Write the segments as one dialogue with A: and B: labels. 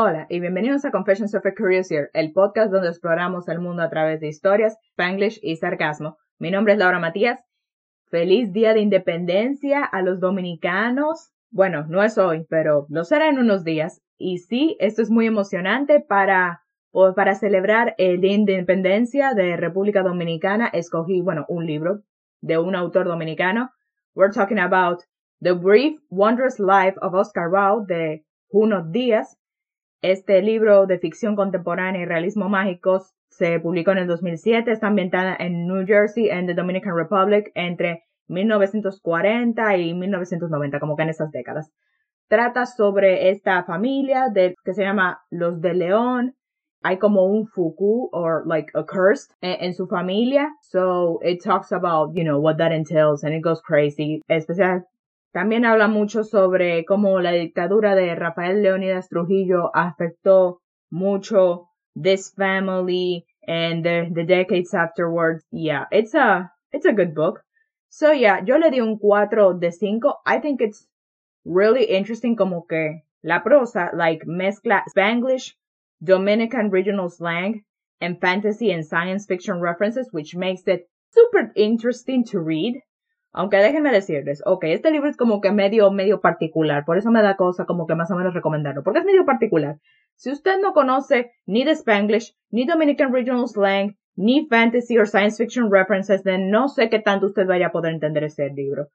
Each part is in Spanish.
A: Hola y bienvenidos a Confessions of a Curious el podcast donde exploramos el mundo a través de historias, spanglish y sarcasmo. Mi nombre es Laura Matías. Feliz Día de Independencia a los dominicanos. Bueno, no es hoy, pero lo será en unos días. Y sí, esto es muy emocionante para, para celebrar el Independencia de República Dominicana. Escogí, bueno, un libro de un autor dominicano. We're talking about The Brief, Wondrous Life of Oscar Wilde de Juno Díaz. Este libro de ficción contemporánea y realismo mágico se publicó en el 2007. Está ambientada en New Jersey, en the Dominican Republic, entre 1940 y 1990, como que en esas décadas. Trata sobre esta familia de, que se llama los de León. Hay como un fuku or like a curse en, su familia. So it talks about, you know, what that entails and it goes crazy. Especial, también habla mucho sobre cómo la dictadura de Rafael Leónidas Trujillo afectó mucho this family and the, the decades afterwards. Yeah, it's a, it's a good book. So yeah, yo le di un 4 de 5. I think it's really interesting como que la prosa like mezcla Spanglish, Dominican regional slang, and fantasy and science fiction references, which makes it super interesting to read. Aunque déjenme decirles, ok, este libro es como que medio, medio particular, por eso me da cosa como que más o menos recomendarlo, porque es medio particular. Si usted no conoce ni de Spanglish, ni Dominican Regional Slang, ni fantasy or science fiction references, then no sé qué tanto usted vaya a poder entender este libro.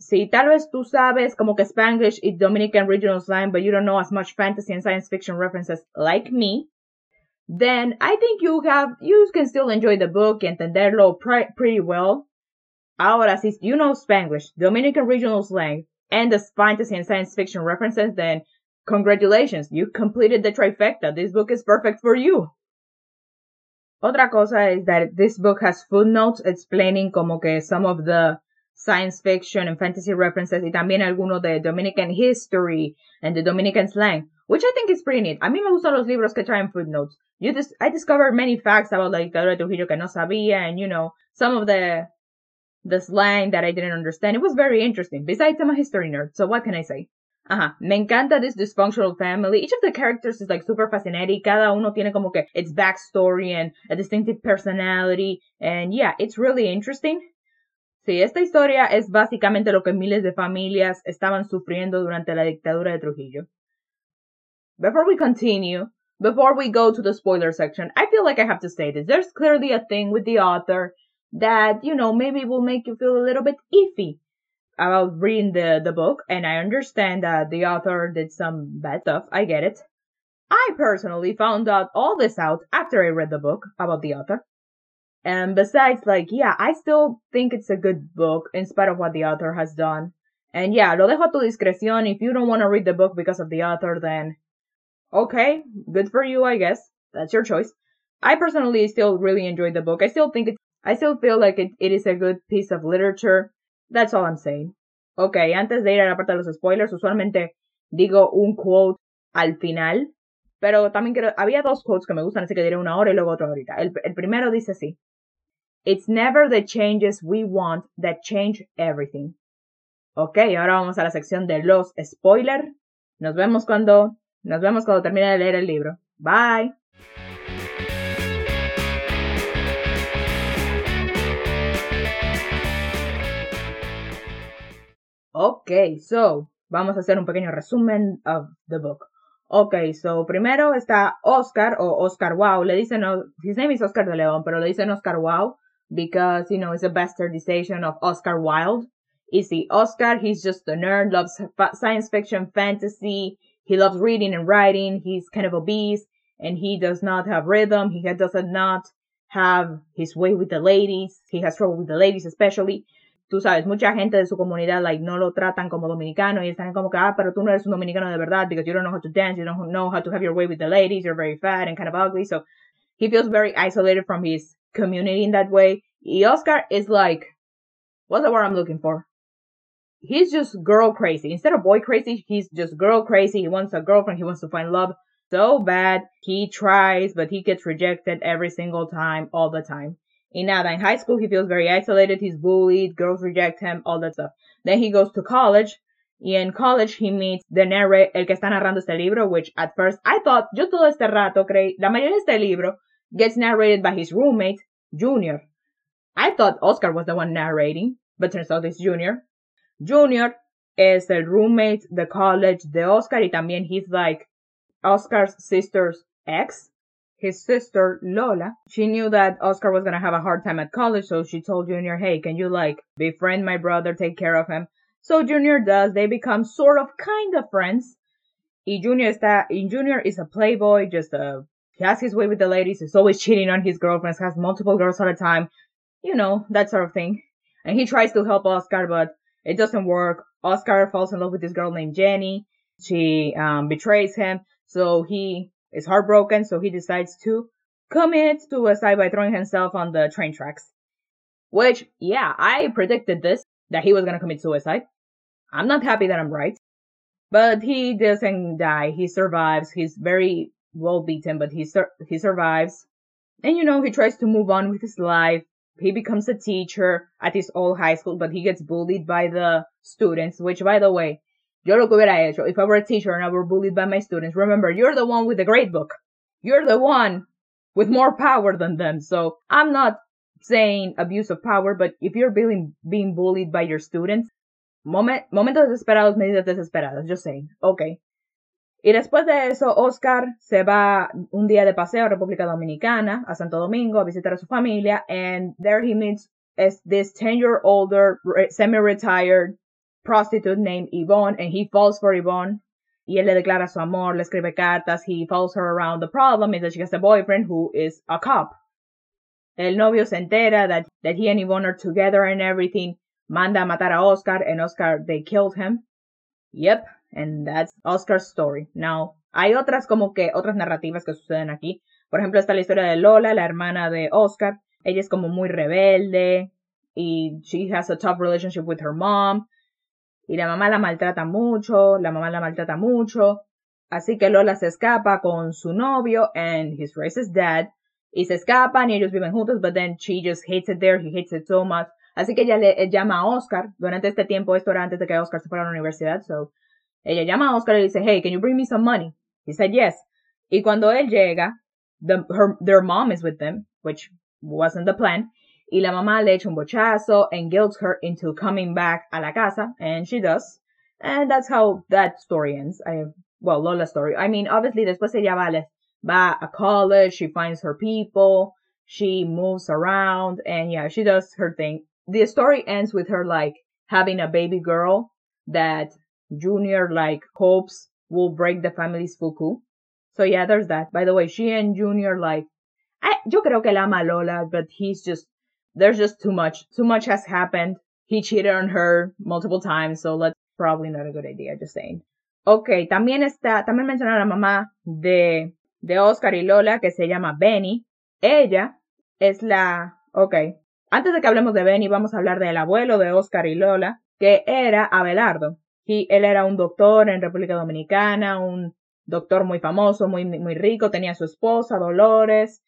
A: Si tal vez tú sabes como que Spanglish y Dominican Regional Slang, but you don't know as much fantasy and science fiction references like me, then I think you have, you can still enjoy the book y entenderlo pretty well. Ahora, si you know Spanglish, Dominican regional slang, and the fantasy and science fiction references, then congratulations, you completed the trifecta. This book is perfect for you. Otra cosa is that this book has footnotes explaining como que some of the science fiction and fantasy references y también algunos de Dominican history and the Dominican slang, which I think is pretty neat. A mí me gustan los libros que traen footnotes. You dis I discovered many facts about la dictadura de Trujillo que no sabía and you know, some of the the slang that I didn't understand. It was very interesting. Besides, I'm a history nerd, so what can I say? Ajá, me encanta this dysfunctional family. Each of the characters is like super fascinating. Cada uno tiene como que its backstory and a distinctive personality. And yeah, it's really interesting. Sí, esta historia es básicamente lo que miles de familias estaban sufriendo durante la dictadura de Trujillo. Before we continue, before we go to the spoiler section, I feel like I have to say this. There's clearly a thing with the author that, you know, maybe will make you feel a little bit iffy about reading the, the book. And I understand that the author did some bad stuff. I get it. I personally found out all this out after I read the book about the author. And besides, like, yeah, I still think it's a good book in spite of what the author has done. And yeah, lo dejo a tu discreción. If you don't want to read the book because of the author, then okay, good for you, I guess. That's your choice. I personally still really enjoyed the book. I still think it's I still feel like it, it is a good piece of literature. That's all I'm saying. Ok, antes de ir a la parte de los spoilers, usualmente digo un quote al final, pero también quiero, había dos quotes que me gustan, así que diré una hora y luego otra ahorita. El, el primero dice así. It's never the changes we want that change everything. Ok, ahora vamos a la sección de los spoilers. Nos vemos cuando, nos vemos cuando termine de leer el libro. Bye. Okay, so vamos a hacer un pequeño resumen of the book. Okay, so primero está Oscar o Oscar Wow. Le dicen, his name is Oscar de León, pero le dicen Oscar Wow because, you know, it's a bastardization of Oscar Wilde. See, Oscar, he's just a nerd, loves science fiction, fantasy. He loves reading and writing. He's kind of obese and he does not have rhythm. He does not have his way with the ladies. He has trouble with the ladies, especially. Tú sabes, mucha gente de su comunidad, like, no lo tratan como dominicano y están como que, ah, pero tú no eres un dominicano de verdad because you don't know how to dance, you don't know how to have your way with the ladies, you're very fat and kind of ugly. So he feels very isolated from his community in that way. Y Oscar is like, what's the word I'm looking for? He's just girl crazy. Instead of boy crazy, he's just girl crazy. He wants a girlfriend. He wants to find love so bad. He tries, but he gets rejected every single time, all the time. In high school he feels very isolated, he's bullied, girls reject him, all that stuff. Then he goes to college en college he meets the narrator, el que está narrando este libro, which at first I thought, yo todo este rato creí, la mayoría de este libro gets narrated by his roommate, Junior. I thought Oscar was the one narrating, but turns out it's Junior. Junior is the roommate the college the Oscar y también he's like Oscar's sister's ex. His sister Lola, she knew that Oscar was gonna have a hard time at college, so she told Junior, hey, can you like befriend my brother, take care of him? So Junior does. They become sort of kind of friends. Y Junior está, y Junior is a playboy, just a, he has his way with the ladies, he's always cheating on his girlfriends, has multiple girls at a time, you know, that sort of thing. And he tries to help Oscar, but it doesn't work. Oscar falls in love with this girl named Jenny. She um, betrays him. So he is heartbroken. So he decides to commit suicide by throwing himself on the train tracks. Which, yeah, I predicted this, that he was gonna commit suicide. I'm not happy that I'm right. But he doesn't die. He survives. He's very well beaten, but he, sur- he survives. And you know, he tries to move on with his life he becomes a teacher at his old high school, but he gets bullied by the students, which by the way, yo lo que hubiera hecho, if I were a teacher and I were bullied by my students, remember, you're the one with the grade book. You're the one with more power than them. So I'm not saying abuse of power, but if you're being, being bullied by your students, moment, momentos desesperados, medidas desesperadas, just saying. Okay. Y después de eso, Oscar se va un día de paseo a República Dominicana, a Santo Domingo, a visitar a su familia, and there he meets this 10-year-older, semi-retired prostitute named Yvonne, and he falls for Yvonne. Y él le declara su amor, le escribe cartas, he follows her around. The problem is that she has a boyfriend who is a cop. El novio se entera that, that he and Yvonne are together and everything. Manda a matar a Oscar, and Oscar, they killed him. Yep, And that's Oscar's story. Now, hay otras como que otras narrativas que suceden aquí. Por ejemplo, está la historia de Lola, la hermana de Oscar. Ella es como muy rebelde y she has a tough relationship with her mom. Y la mamá la maltrata mucho, la mamá la maltrata mucho. Así que Lola se escapa con su novio and his racist dad. Y se escapan y ellos viven juntos, but then she just hates it there, he hates it so much. Así que ella le llama a Oscar durante este tiempo, esto era antes de que Oscar se fuera a la universidad, so ella llama a Oscar y le dice, hey, can you bring me some money? He said yes. Y cuando él llega, the, her, their mom is with them, which wasn't the plan. Y la mamá le echa un bochazo and guilts her into coming back a la casa, and she does. And that's how that story ends. I, well, Lola's story. I mean, obviously, después ella va, va a college, she finds her people, she moves around, and yeah, she does her thing. The story ends with her like having a baby girl that Junior like hopes will break the family's fuku. So yeah, there's that. By the way, she and Junior like, I, yo creo que la ama Lola, but he's just, there's just too much. Too much has happened. He cheated on her multiple times, so that's probably not a good idea, just saying. Ok, también está, también menciona la mamá de, de Oscar y Lola, que se llama Benny. Ella es la, ok, antes de que hablemos de Benny, vamos a hablar del abuelo de Oscar y Lola, que era Abelardo él era un doctor en República Dominicana, un doctor muy famoso, muy, muy rico, tenía su esposa, Dolores,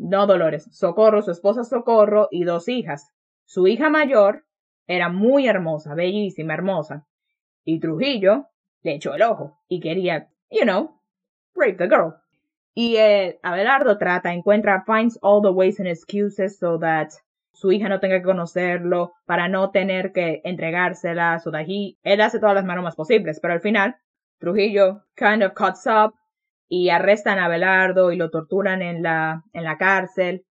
A: no Dolores, Socorro, su esposa Socorro y dos hijas. Su hija mayor era muy hermosa, bellísima, hermosa. Y Trujillo le echó el ojo y quería, you know, rape the girl. Y eh, Abelardo trata, encuentra, finds all the ways and excuses so that su hija no tenga que conocerlo, para no tener que entregársela, so that he, él hace todas las maromas posibles, pero al final, Trujillo kind of cuts up y arrestan a Belardo y lo torturan en la, en la cárcel.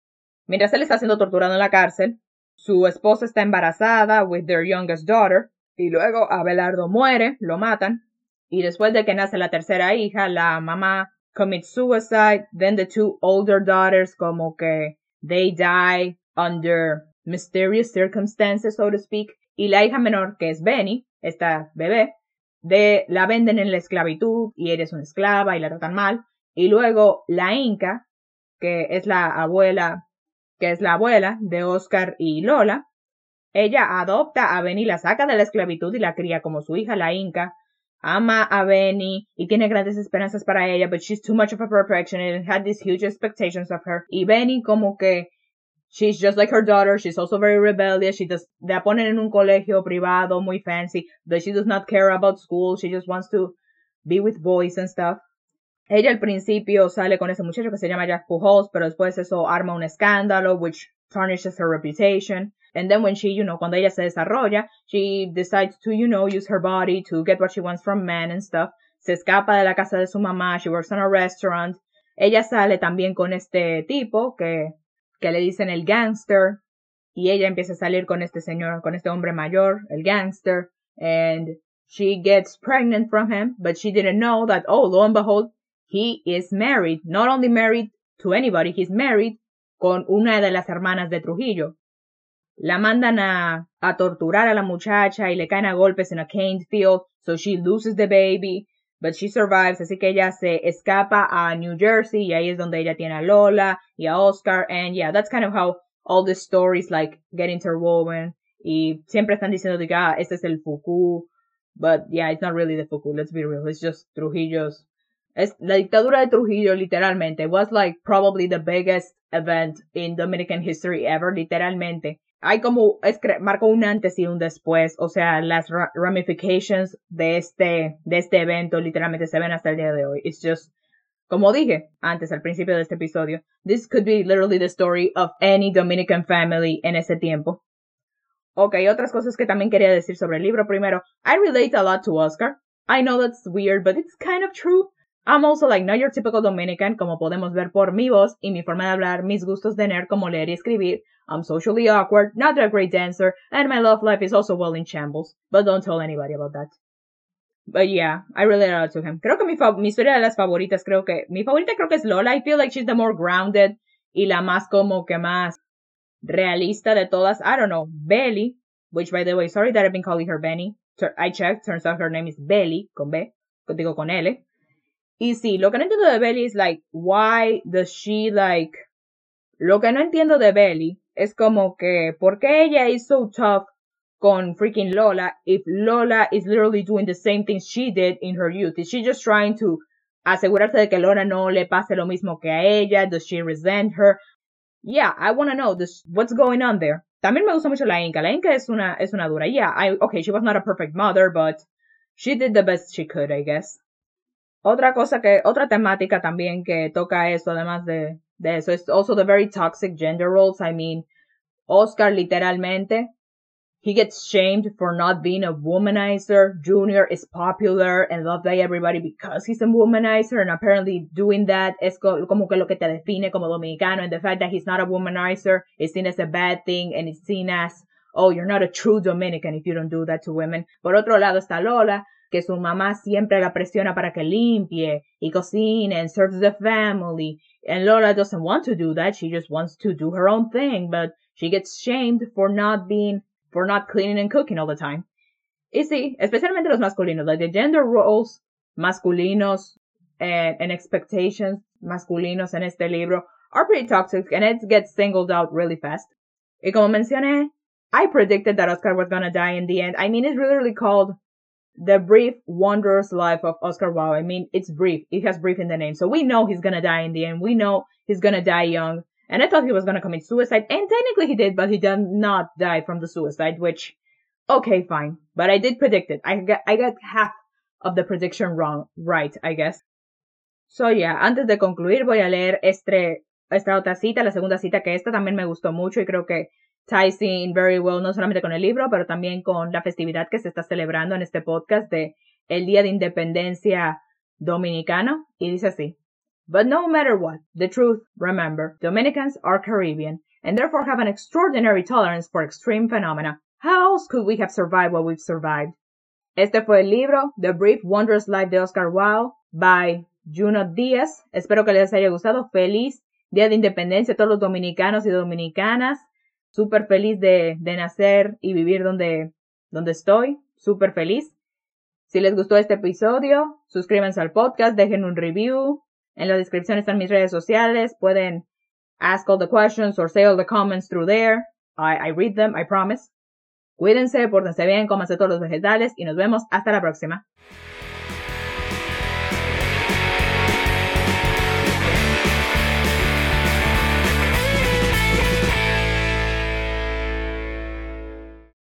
A: Mientras él está siendo torturado en la cárcel, su esposa está embarazada with their youngest daughter, y luego Abelardo muere, lo matan, y después de que nace la tercera hija, la mamá commits suicide, then the two older daughters como que they die under mysterious circumstances, so to speak, y la hija menor, que es Benny, esta bebé, de, la venden en la esclavitud y eres una esclava y la tratan mal. Y luego la Inca, que es la abuela, que es la abuela de Oscar y Lola, ella adopta a Benny, la saca de la esclavitud y la cría como su hija, la Inca. Ama a Benny y tiene grandes esperanzas para ella, but she's too much of a perfection and had these huge expectations of her. Y Benny como que she's just like her daughter. She's also very rebellious. She does, la ponen en un colegio privado muy fancy, but she does not care about school. She just wants to be with boys and stuff. Ella al principio sale con ese muchacho que se llama Jack Pujols, pero después eso arma un escándalo, which tarnishes her reputation. And then when she, you know, cuando ella se desarrolla, she decides to, you know, use her body to get what she wants from men and stuff. Se escapa de la casa de su mamá. She works in a restaurant. Ella sale también con este tipo que, que le dicen el gangster. Y ella empieza a salir con este señor, con este hombre mayor, el gangster. And she gets pregnant from him, but she didn't know that, oh, lo and behold, he is married. Not only married to anybody, he's married con una de las hermanas de Trujillo. La mandan a, a torturar a la muchacha y le caen a golpes en a cane field, so she loses the baby, but she survives, así que ella se escapa a New Jersey y ahí es donde ella tiene a Lola y a Oscar, and yeah, that's kind of how all the stories like get interwoven y siempre están diciendo que ah, este es el Fuku, but yeah, it's not really the Fuku, let's be real, it's just Trujillo's Es, la dictadura de Trujillo, literalmente, was like probably the biggest event in Dominican history ever, literalmente. Hay como, es, marcó un antes y un después, o sea, las ramifications de este, de este evento literalmente se ven hasta el día de hoy. It's just, como dije antes al principio de este episodio, this could be literally the story of any Dominican family en ese tiempo. Ok, otras cosas que también quería decir sobre el libro. Primero, I relate a lot to Oscar. I know that's weird, but it's kind of true. I'm also like not your typical Dominican, como podemos ver por mi voz y mi forma de hablar, mis gustos de nerd como leer y escribir. I'm socially awkward, not a great dancer, and my love life is also well in shambles. But don't tell anybody about that. But yeah, I relate a to him. Creo que mi, mi historia de las favoritas, creo que, mi favorita creo que es Lola. I feel like she's the more grounded y la más como que más realista de todas. I don't know, Belly, which by the way, sorry that I've been calling her Benny. I checked, turns out her name is Belly, con B, digo con L. Y sí, lo que no entiendo de Belly es like, why does she like, lo que no entiendo de Belly es como que, ¿por qué ella is so tough con freaking Lola if Lola is literally doing the same things she did in her youth? Is she just trying to asegurarse de que Lola no le pase lo mismo que a ella? Does she resent her? Yeah, I want to know this, what's going on there. También me gusta mucho la Inca. La Inca es una, es una dura. Yeah, I, okay, she was not a perfect mother, but she did the best she could, I guess. Otra cosa que, otra temática también que toca eso, además de, de eso, es also the very toxic gender roles. I mean, Oscar literalmente, he gets shamed for not being a womanizer. Junior is popular and loved by everybody because he's a womanizer and apparently doing that es como que lo que te define como dominicano and the fact that he's not a womanizer is seen as a bad thing and it's seen as, oh, you're not a true Dominican if you don't do that to women. Por otro lado está Lola, que su mamá siempre la presiona para que limpie y cocine and serves the family. And Lola doesn't want to do that. She just wants to do her own thing, but she gets shamed for not being, for not cleaning and cooking all the time. Y sí, especialmente los masculinos, like the gender roles masculinos and, and expectations masculinos en este libro are pretty toxic and it gets singled out really fast. Y como mencioné, I predicted that Oscar was gonna die in the end. I mean, it's literally called the brief, wondrous life of Oscar Wilde. I mean, it's brief. It has brief in the name. So we know he's gonna die in the end. We know he's gonna die young. And I thought he was gonna commit suicide. And technically he did, but he did not die from the suicide, which, okay, fine. But I did predict it. I got, I got half of the prediction wrong, right, I guess. So yeah, antes de concluir voy a leer este, esta otra cita, la segunda cita que esta también me gustó mucho y creo que ties in very well no solamente con el libro, pero también con la festividad que se está celebrando en este podcast de el Día de Independencia Dominicano. Y dice así. But no matter what, the truth, remember, Dominicans are Caribbean and therefore have an extraordinary tolerance for extreme phenomena. How else could we have survived what we've survived? Este fue el libro The Brief Wondrous Life de Oscar Wilde by Juno Díaz. Espero que les haya gustado. Feliz Día de Independencia a todos los dominicanos y dominicanas súper feliz de, de, nacer y vivir donde, donde estoy, súper feliz. Si les gustó este episodio, suscríbanse al podcast, dejen un review. En la descripción están mis redes sociales. Pueden ask all the questions or say all the comments through there. I, I read them, I promise. Cuídense, pórtense bien, cómanse todos los vegetales y nos vemos hasta la próxima.